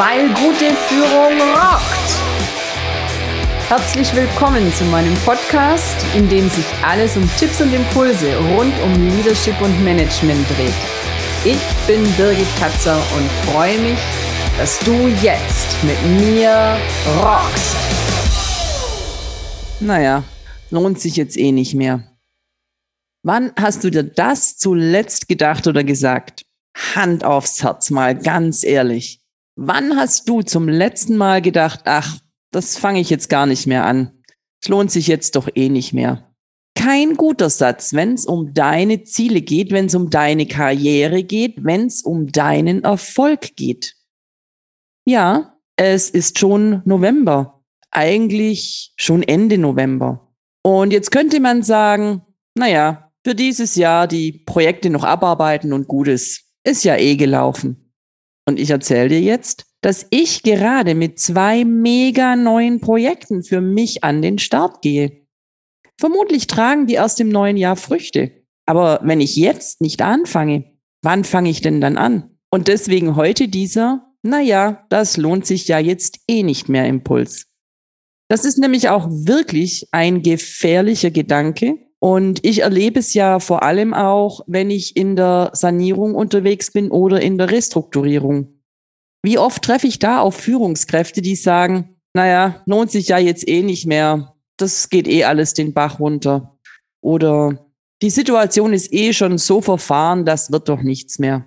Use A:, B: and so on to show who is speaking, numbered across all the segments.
A: weil gute Führung rockt. Herzlich willkommen zu meinem Podcast, in dem sich alles um Tipps und Impulse rund um Leadership und Management dreht. Ich bin Birgit Katzer und freue mich, dass du jetzt mit mir rockst. Naja, lohnt sich jetzt eh nicht mehr. Wann hast du dir das zuletzt gedacht oder gesagt? Hand aufs Herz mal, ganz ehrlich. Wann hast du zum letzten Mal gedacht, ach, das fange ich jetzt gar nicht mehr an. Es lohnt sich jetzt doch eh nicht mehr. Kein guter Satz, wenn es um deine Ziele geht, wenn es um deine Karriere geht, wenn es um deinen Erfolg geht. Ja, es ist schon November. Eigentlich schon Ende November. Und jetzt könnte man sagen, naja, für dieses Jahr die Projekte noch abarbeiten und Gutes. Ist ja eh gelaufen. Und ich erzähle dir jetzt, dass ich gerade mit zwei mega neuen Projekten für mich an den Start gehe. Vermutlich tragen die erst im neuen Jahr Früchte. Aber wenn ich jetzt nicht anfange, wann fange ich denn dann an? Und deswegen heute dieser, naja, das lohnt sich ja jetzt eh nicht mehr Impuls. Das ist nämlich auch wirklich ein gefährlicher Gedanke, und ich erlebe es ja vor allem auch, wenn ich in der Sanierung unterwegs bin oder in der Restrukturierung. Wie oft treffe ich da auf Führungskräfte, die sagen, naja, lohnt sich ja jetzt eh nicht mehr. Das geht eh alles den Bach runter. Oder die Situation ist eh schon so verfahren, das wird doch nichts mehr.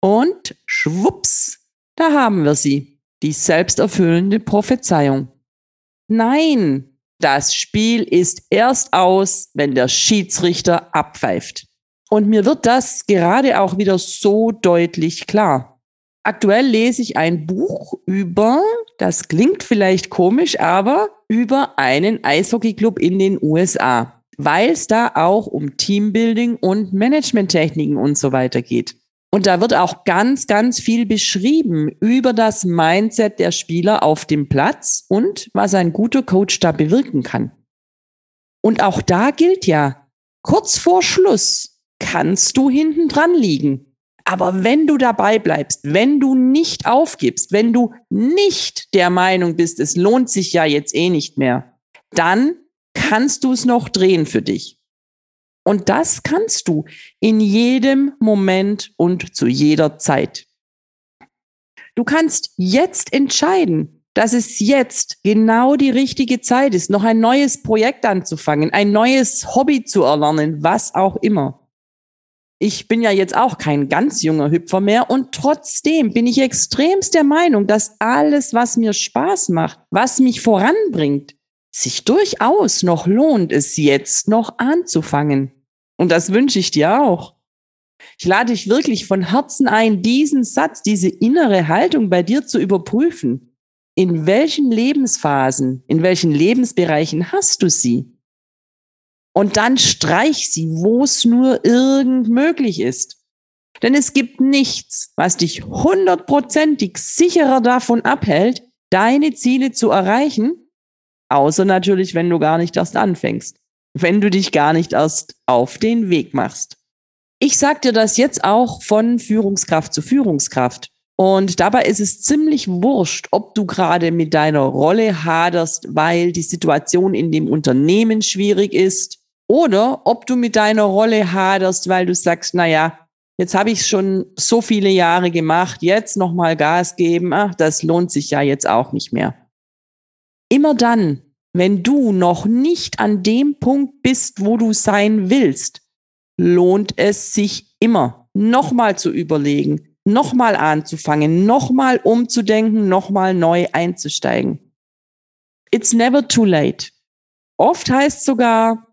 A: Und schwupps, da haben wir sie. Die selbsterfüllende Prophezeiung. Nein, das Spiel ist erst aus, wenn der Schiedsrichter abpfeift. Und mir wird das gerade auch wieder so deutlich klar. Aktuell lese ich ein Buch über, das klingt vielleicht komisch, aber über einen Eishockeyclub in den USA, weil es da auch um Teambuilding und Managementtechniken und so weiter geht. Und da wird auch ganz, ganz viel beschrieben über das Mindset der Spieler auf dem Platz und was ein guter Coach da bewirken kann. Und auch da gilt ja, kurz vor Schluss kannst du hinten dran liegen. Aber wenn du dabei bleibst, wenn du nicht aufgibst, wenn du nicht der Meinung bist, es lohnt sich ja jetzt eh nicht mehr, dann kannst du es noch drehen für dich. Und das kannst du in jedem Moment und zu jeder Zeit. Du kannst jetzt entscheiden, dass es jetzt genau die richtige Zeit ist, noch ein neues Projekt anzufangen, ein neues Hobby zu erlernen, was auch immer. Ich bin ja jetzt auch kein ganz junger Hüpfer mehr und trotzdem bin ich extremst der Meinung, dass alles, was mir Spaß macht, was mich voranbringt, sich durchaus noch lohnt, es jetzt noch anzufangen. Und das wünsche ich dir auch. Ich lade dich wirklich von Herzen ein, diesen Satz, diese innere Haltung bei dir zu überprüfen. In welchen Lebensphasen, in welchen Lebensbereichen hast du sie? Und dann streich sie, wo es nur irgend möglich ist. Denn es gibt nichts, was dich hundertprozentig sicherer davon abhält, deine Ziele zu erreichen, außer natürlich, wenn du gar nicht erst anfängst wenn du dich gar nicht erst auf den Weg machst. Ich sag dir das jetzt auch von Führungskraft zu Führungskraft. Und dabei ist es ziemlich wurscht, ob du gerade mit deiner Rolle haderst, weil die Situation in dem Unternehmen schwierig ist, oder ob du mit deiner Rolle haderst, weil du sagst, na ja, jetzt habe ich schon so viele Jahre gemacht, jetzt nochmal Gas geben, ach, das lohnt sich ja jetzt auch nicht mehr. Immer dann, wenn du noch nicht an dem Punkt bist, wo du sein willst, lohnt es sich immer, nochmal zu überlegen, nochmal anzufangen, nochmal umzudenken, nochmal neu einzusteigen. It's never too late. Oft heißt sogar,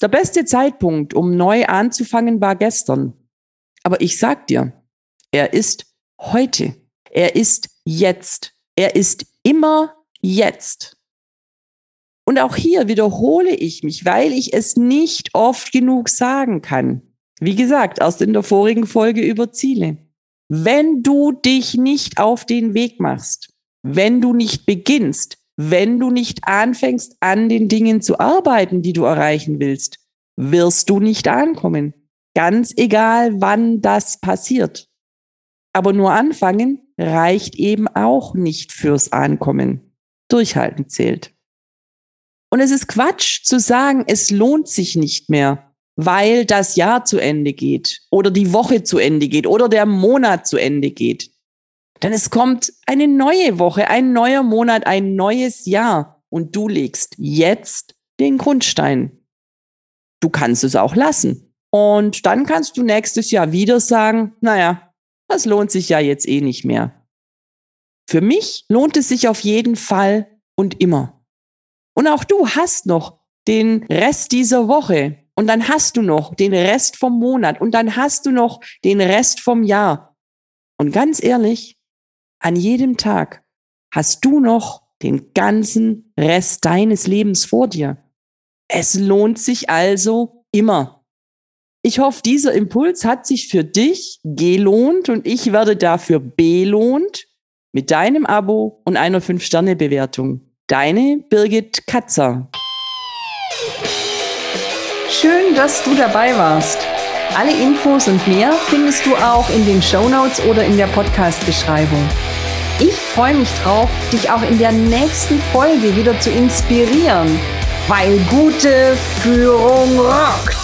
A: der beste Zeitpunkt, um neu anzufangen, war gestern. Aber ich sag dir, er ist heute. Er ist jetzt. Er ist immer jetzt. Und auch hier wiederhole ich mich, weil ich es nicht oft genug sagen kann. Wie gesagt, erst in der vorigen Folge über Ziele. Wenn du dich nicht auf den Weg machst, wenn du nicht beginnst, wenn du nicht anfängst, an den Dingen zu arbeiten, die du erreichen willst, wirst du nicht ankommen. Ganz egal, wann das passiert. Aber nur anfangen reicht eben auch nicht fürs Ankommen. Durchhalten zählt. Und es ist Quatsch zu sagen, es lohnt sich nicht mehr, weil das Jahr zu Ende geht oder die Woche zu Ende geht oder der Monat zu Ende geht. Denn es kommt eine neue Woche, ein neuer Monat, ein neues Jahr und du legst jetzt den Grundstein. Du kannst es auch lassen. Und dann kannst du nächstes Jahr wieder sagen, naja, das lohnt sich ja jetzt eh nicht mehr. Für mich lohnt es sich auf jeden Fall und immer. Und auch du hast noch den Rest dieser Woche und dann hast du noch den Rest vom Monat und dann hast du noch den Rest vom Jahr. Und ganz ehrlich, an jedem Tag hast du noch den ganzen Rest deines Lebens vor dir. Es lohnt sich also immer. Ich hoffe, dieser Impuls hat sich für dich gelohnt und ich werde dafür belohnt mit deinem Abo und einer 5-Sterne-Bewertung. Deine Birgit Katzer. Schön, dass du dabei warst. Alle Infos und mehr findest du auch in den Show Notes oder in der Podcast-Beschreibung. Ich freue mich drauf, dich auch in der nächsten Folge wieder zu inspirieren, weil gute Führung rockt.